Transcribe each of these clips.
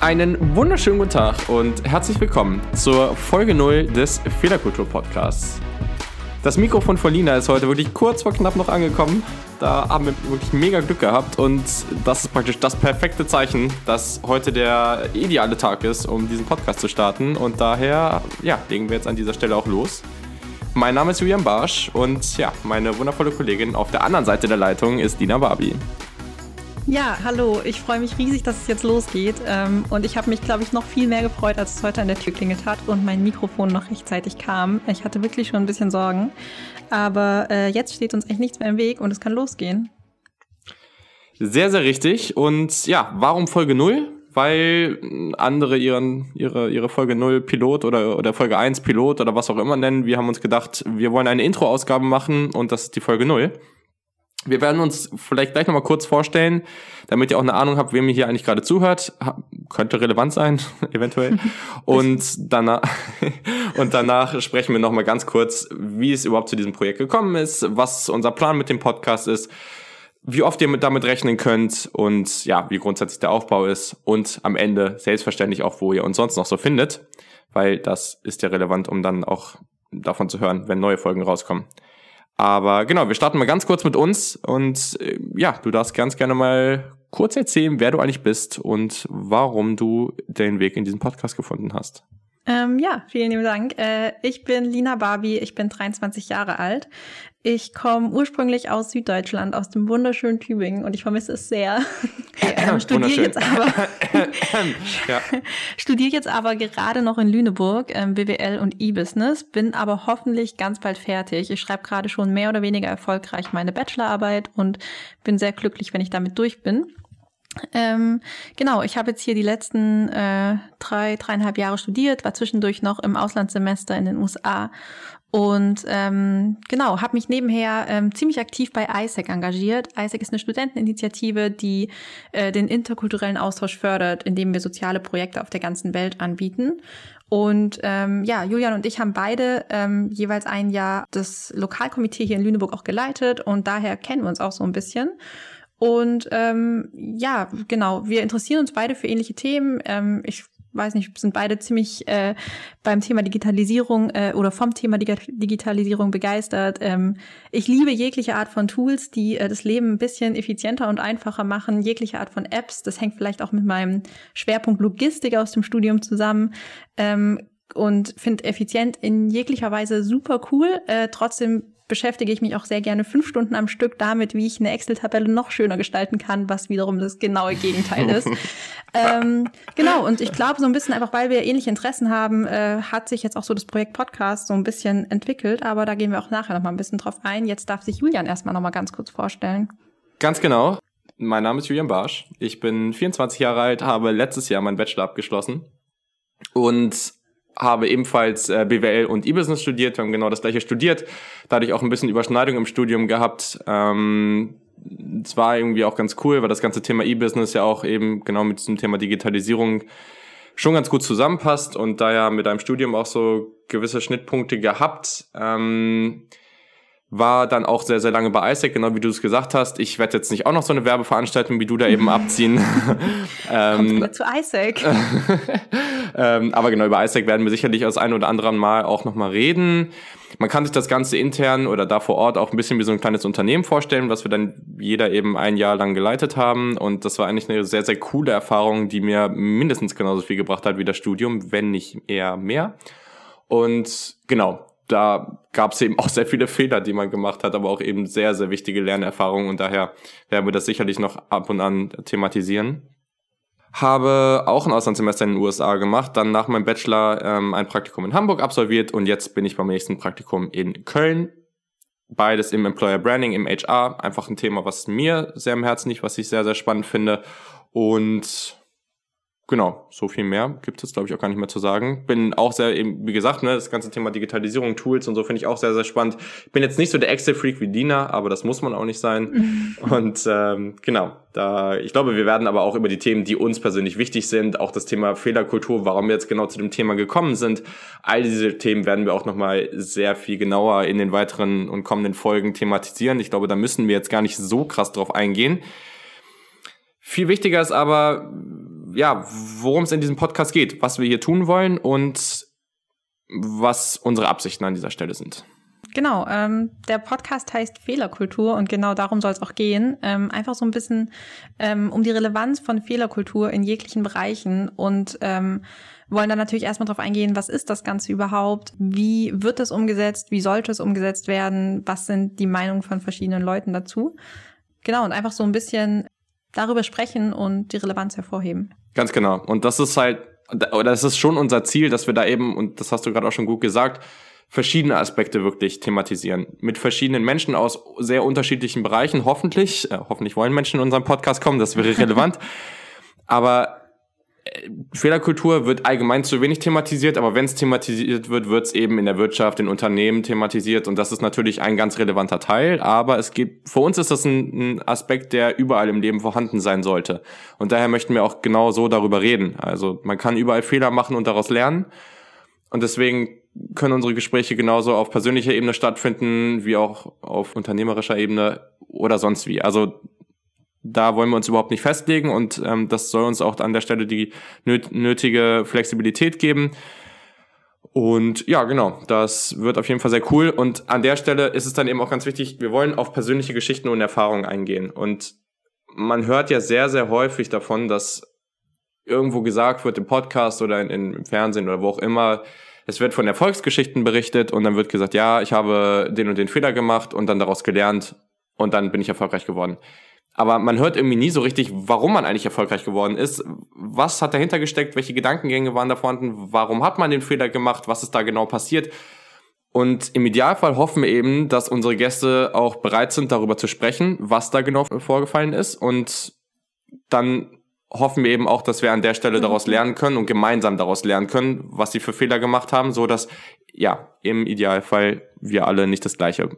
Einen wunderschönen guten Tag und herzlich willkommen zur Folge 0 des Fehlerkultur Podcasts. Das Mikrofon von Lina ist heute wirklich kurz vor knapp noch angekommen. Da haben wir wirklich mega Glück gehabt und das ist praktisch das perfekte Zeichen, dass heute der ideale Tag ist, um diesen Podcast zu starten und daher, ja, legen wir jetzt an dieser Stelle auch los. Mein Name ist Julian Barsch und ja, meine wundervolle Kollegin auf der anderen Seite der Leitung ist Dina Barbie. Ja, hallo. Ich freue mich riesig, dass es jetzt losgeht. Ähm, und ich habe mich, glaube ich, noch viel mehr gefreut, als es heute an der Tür klingelt hat und mein Mikrofon noch rechtzeitig kam. Ich hatte wirklich schon ein bisschen Sorgen. Aber äh, jetzt steht uns echt nichts mehr im Weg und es kann losgehen. Sehr, sehr richtig. Und ja, warum Folge 0? Weil andere ihren, ihre, ihre Folge 0 Pilot oder, oder Folge 1 Pilot oder was auch immer nennen. Wir haben uns gedacht, wir wollen eine Intro-Ausgabe machen und das ist die Folge 0. Wir werden uns vielleicht gleich nochmal kurz vorstellen, damit ihr auch eine Ahnung habt, wem ihr hier eigentlich gerade zuhört. könnte relevant sein, eventuell. Und danach, und danach sprechen wir nochmal ganz kurz, wie es überhaupt zu diesem Projekt gekommen ist, was unser Plan mit dem Podcast ist, wie oft ihr damit rechnen könnt und ja, wie grundsätzlich der Aufbau ist und am Ende selbstverständlich auch, wo ihr uns sonst noch so findet, weil das ist ja relevant, um dann auch davon zu hören, wenn neue Folgen rauskommen. Aber genau, wir starten mal ganz kurz mit uns und äh, ja, du darfst ganz gerne mal kurz erzählen, wer du eigentlich bist und warum du den Weg in diesen Podcast gefunden hast. Ähm, ja, vielen lieben Dank. Äh, ich bin Lina Barbie, ich bin 23 Jahre alt. Ich komme ursprünglich aus Süddeutschland, aus dem wunderschönen Tübingen und ich vermisse es sehr. ähm, studiere jetzt aber ja. studiere jetzt aber gerade noch in Lüneburg ähm, BWL und E-Business, bin aber hoffentlich ganz bald fertig. Ich schreibe gerade schon mehr oder weniger erfolgreich meine Bachelorarbeit und bin sehr glücklich, wenn ich damit durch bin. Ähm, genau, ich habe jetzt hier die letzten äh, drei, dreieinhalb Jahre studiert, war zwischendurch noch im Auslandssemester in den USA und ähm, genau, habe mich nebenher ähm, ziemlich aktiv bei ISEC engagiert. ISEC ist eine Studenteninitiative, die äh, den interkulturellen Austausch fördert, indem wir soziale Projekte auf der ganzen Welt anbieten. Und ähm, ja, Julian und ich haben beide ähm, jeweils ein Jahr das Lokalkomitee hier in Lüneburg auch geleitet und daher kennen wir uns auch so ein bisschen. Und ähm, ja, genau, wir interessieren uns beide für ähnliche Themen. Ähm, ich weiß nicht, sind beide ziemlich äh, beim Thema Digitalisierung äh, oder vom Thema Dig Digitalisierung begeistert. Ähm, ich liebe jegliche Art von Tools, die äh, das Leben ein bisschen effizienter und einfacher machen, jegliche Art von Apps. Das hängt vielleicht auch mit meinem Schwerpunkt Logistik aus dem Studium zusammen. Ähm, und finde effizient in jeglicher Weise super cool. Äh, trotzdem beschäftige ich mich auch sehr gerne fünf Stunden am Stück damit, wie ich eine Excel-Tabelle noch schöner gestalten kann, was wiederum das genaue Gegenteil ist. ähm, genau, und ich glaube, so ein bisschen einfach, weil wir ähnliche Interessen haben, äh, hat sich jetzt auch so das Projekt Podcast so ein bisschen entwickelt, aber da gehen wir auch nachher noch mal ein bisschen drauf ein. Jetzt darf sich Julian erstmal noch mal ganz kurz vorstellen. Ganz genau. Mein Name ist Julian Barsch. Ich bin 24 Jahre alt, habe letztes Jahr meinen Bachelor abgeschlossen und habe ebenfalls äh, BWL und E-Business studiert. Wir haben genau das gleiche studiert. Dadurch auch ein bisschen Überschneidung im Studium gehabt. Ähm, es war irgendwie auch ganz cool, weil das ganze Thema E-Business ja auch eben genau mit diesem Thema Digitalisierung schon ganz gut zusammenpasst und da ja mit einem Studium auch so gewisse Schnittpunkte gehabt. Ähm, war dann auch sehr, sehr lange bei ISEC, genau wie du es gesagt hast. Ich werde jetzt nicht auch noch so eine Werbeveranstaltung wie du da eben abziehen. ähm, Kommt zu ISEC. ähm, aber genau, über ISEC werden wir sicherlich aus ein oder anderen Mal auch nochmal reden. Man kann sich das Ganze intern oder da vor Ort auch ein bisschen wie so ein kleines Unternehmen vorstellen, was wir dann jeder eben ein Jahr lang geleitet haben. Und das war eigentlich eine sehr, sehr coole Erfahrung, die mir mindestens genauso viel gebracht hat wie das Studium, wenn nicht eher mehr. Und genau, da gab es eben auch sehr viele Fehler, die man gemacht hat, aber auch eben sehr, sehr wichtige Lernerfahrungen und daher werden wir das sicherlich noch ab und an thematisieren. Habe auch ein Auslandssemester in den USA gemacht, dann nach meinem Bachelor ähm, ein Praktikum in Hamburg absolviert und jetzt bin ich beim nächsten Praktikum in Köln. Beides im Employer Branding, im HR. Einfach ein Thema, was mir sehr am Herzen liegt, was ich sehr, sehr spannend finde. Und genau, so viel mehr gibt es, glaube ich, auch gar nicht mehr zu sagen. Bin auch sehr, eben, wie gesagt, ne, das ganze Thema Digitalisierung, Tools und so finde ich auch sehr, sehr spannend. Bin jetzt nicht so der Excel-Freak wie Dina, aber das muss man auch nicht sein. und ähm, genau, da, ich glaube, wir werden aber auch über die Themen, die uns persönlich wichtig sind, auch das Thema Fehlerkultur, warum wir jetzt genau zu dem Thema gekommen sind, all diese Themen werden wir auch nochmal sehr viel genauer in den weiteren und kommenden Folgen thematisieren. Ich glaube, da müssen wir jetzt gar nicht so krass drauf eingehen. Viel wichtiger ist aber, ja, worum es in diesem Podcast geht, was wir hier tun wollen und was unsere Absichten an dieser Stelle sind. Genau, ähm, der Podcast heißt Fehlerkultur und genau darum soll es auch gehen. Ähm, einfach so ein bisschen ähm, um die Relevanz von Fehlerkultur in jeglichen Bereichen und ähm, wollen dann natürlich erstmal darauf eingehen, was ist das Ganze überhaupt, wie wird es umgesetzt, wie sollte es umgesetzt werden, was sind die Meinungen von verschiedenen Leuten dazu. Genau, und einfach so ein bisschen darüber sprechen und die Relevanz hervorheben. Ganz genau. Und das ist halt, oder das ist schon unser Ziel, dass wir da eben, und das hast du gerade auch schon gut gesagt, verschiedene Aspekte wirklich thematisieren. Mit verschiedenen Menschen aus sehr unterschiedlichen Bereichen, hoffentlich. Äh, hoffentlich wollen Menschen in unseren Podcast kommen, das wäre relevant. Aber Fehlerkultur wird allgemein zu wenig thematisiert, aber wenn es thematisiert wird, wird es eben in der Wirtschaft, in Unternehmen thematisiert und das ist natürlich ein ganz relevanter Teil, aber es gibt, für uns ist das ein, ein Aspekt, der überall im Leben vorhanden sein sollte und daher möchten wir auch genau so darüber reden. Also man kann überall Fehler machen und daraus lernen und deswegen können unsere Gespräche genauso auf persönlicher Ebene stattfinden, wie auch auf unternehmerischer Ebene oder sonst wie. Also da wollen wir uns überhaupt nicht festlegen und ähm, das soll uns auch an der Stelle die nötige Flexibilität geben. Und ja, genau, das wird auf jeden Fall sehr cool. Und an der Stelle ist es dann eben auch ganz wichtig, wir wollen auf persönliche Geschichten und Erfahrungen eingehen. Und man hört ja sehr, sehr häufig davon, dass irgendwo gesagt wird im Podcast oder in, in, im Fernsehen oder wo auch immer, es wird von Erfolgsgeschichten berichtet und dann wird gesagt, ja, ich habe den und den Fehler gemacht und dann daraus gelernt und dann bin ich erfolgreich geworden aber man hört irgendwie nie so richtig, warum man eigentlich erfolgreich geworden ist. Was hat dahinter gesteckt? Welche Gedankengänge waren da vorhanden? Warum hat man den Fehler gemacht? Was ist da genau passiert? Und im Idealfall hoffen wir eben, dass unsere Gäste auch bereit sind, darüber zu sprechen, was da genau vorgefallen ist. Und dann hoffen wir eben auch, dass wir an der Stelle daraus mhm. lernen können und gemeinsam daraus lernen können, was sie für Fehler gemacht haben, so dass, ja, im Idealfall wir alle nicht das Gleiche,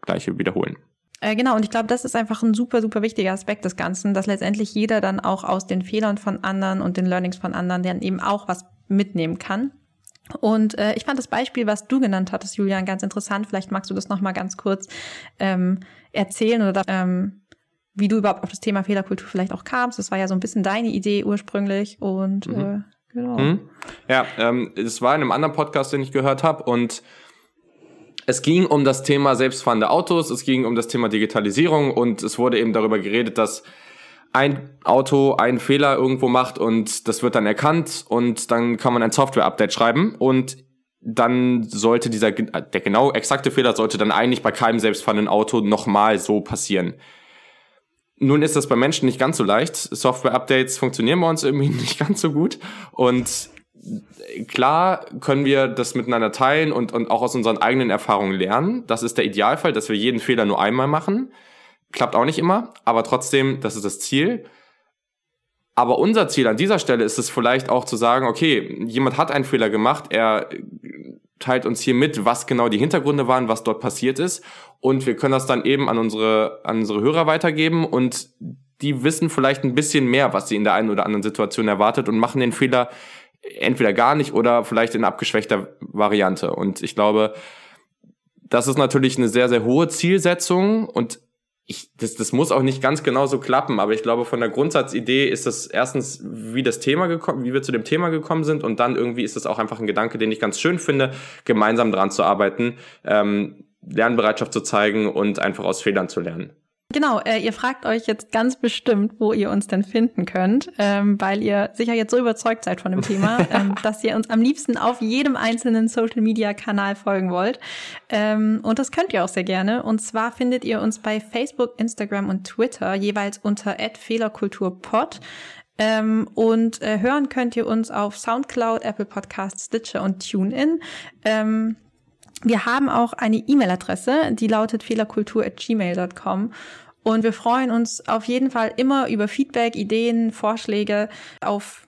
Gleiche wiederholen. Äh, genau, und ich glaube, das ist einfach ein super, super wichtiger Aspekt des Ganzen, dass letztendlich jeder dann auch aus den Fehlern von anderen und den Learnings von anderen dann eben auch was mitnehmen kann. Und äh, ich fand das Beispiel, was du genannt hattest, Julian, ganz interessant. Vielleicht magst du das nochmal ganz kurz ähm, erzählen oder ähm, wie du überhaupt auf das Thema Fehlerkultur vielleicht auch kamst. Das war ja so ein bisschen deine Idee ursprünglich und mhm. äh, genau. Mhm. Ja, ähm, es war in einem anderen Podcast, den ich gehört habe und es ging um das Thema selbstfahrende Autos, es ging um das Thema Digitalisierung und es wurde eben darüber geredet, dass ein Auto einen Fehler irgendwo macht und das wird dann erkannt und dann kann man ein Software-Update schreiben und dann sollte dieser, der genau exakte Fehler sollte dann eigentlich bei keinem selbstfahrenden Auto nochmal so passieren. Nun ist das bei Menschen nicht ganz so leicht. Software-Updates funktionieren bei uns irgendwie nicht ganz so gut und klar können wir das miteinander teilen und, und auch aus unseren eigenen Erfahrungen lernen. Das ist der Idealfall, dass wir jeden Fehler nur einmal machen. Klappt auch nicht immer, aber trotzdem, das ist das Ziel. Aber unser Ziel an dieser Stelle ist es vielleicht auch zu sagen, okay, jemand hat einen Fehler gemacht, er teilt uns hier mit, was genau die Hintergründe waren, was dort passiert ist. Und wir können das dann eben an unsere, an unsere Hörer weitergeben und die wissen vielleicht ein bisschen mehr, was sie in der einen oder anderen Situation erwartet und machen den Fehler entweder gar nicht oder vielleicht in abgeschwächter Variante. Und ich glaube, das ist natürlich eine sehr, sehr hohe Zielsetzung und ich, das, das muss auch nicht ganz genau so klappen, aber ich glaube, von der Grundsatzidee ist das erstens, wie das Thema gekommen, wie wir zu dem Thema gekommen sind und dann irgendwie ist es auch einfach ein Gedanke, den ich ganz schön finde, gemeinsam dran zu arbeiten, ähm, Lernbereitschaft zu zeigen und einfach aus Fehlern zu lernen. Genau, äh, ihr fragt euch jetzt ganz bestimmt, wo ihr uns denn finden könnt, ähm, weil ihr sicher jetzt so überzeugt seid von dem Thema, ähm, dass ihr uns am liebsten auf jedem einzelnen Social-Media-Kanal folgen wollt. Ähm, und das könnt ihr auch sehr gerne. Und zwar findet ihr uns bei Facebook, Instagram und Twitter jeweils unter @fehlerkulturpod. Ähm, und äh, hören könnt ihr uns auf SoundCloud, Apple Podcasts, Stitcher und TuneIn. Ähm, wir haben auch eine E-Mail-Adresse, die lautet fehlerkultur.gmail.com. Und wir freuen uns auf jeden Fall immer über Feedback, Ideen, Vorschläge auf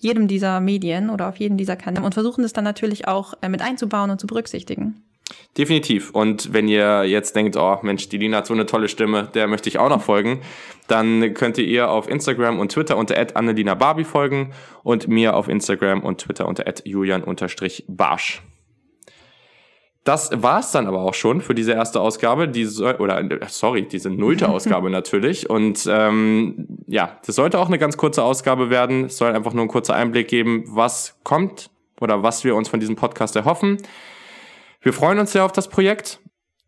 jedem dieser Medien oder auf jedem dieser Kanäle und versuchen es dann natürlich auch äh, mit einzubauen und zu berücksichtigen. Definitiv. Und wenn ihr jetzt denkt, oh Mensch, die Lina hat so eine tolle Stimme, der möchte ich auch noch folgen, dann könnt ihr auf Instagram und Twitter unter Annelina Barbie folgen und mir auf Instagram und Twitter unter julian-barsch. Das war's dann aber auch schon für diese erste Ausgabe, diese oder sorry, diese nullte Ausgabe natürlich. Und ähm, ja, das sollte auch eine ganz kurze Ausgabe werden. Es soll einfach nur ein kurzer Einblick geben, was kommt oder was wir uns von diesem Podcast erhoffen. Wir freuen uns sehr auf das Projekt.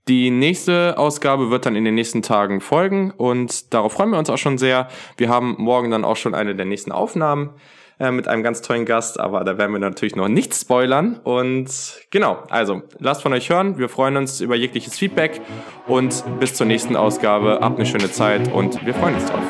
Die nächste Ausgabe wird dann in den nächsten Tagen folgen und darauf freuen wir uns auch schon sehr. Wir haben morgen dann auch schon eine der nächsten Aufnahmen äh, mit einem ganz tollen Gast, aber da werden wir natürlich noch nicht spoilern. Und genau, also lasst von euch hören. Wir freuen uns über jegliches Feedback und bis zur nächsten Ausgabe. Habt eine schöne Zeit und wir freuen uns drauf.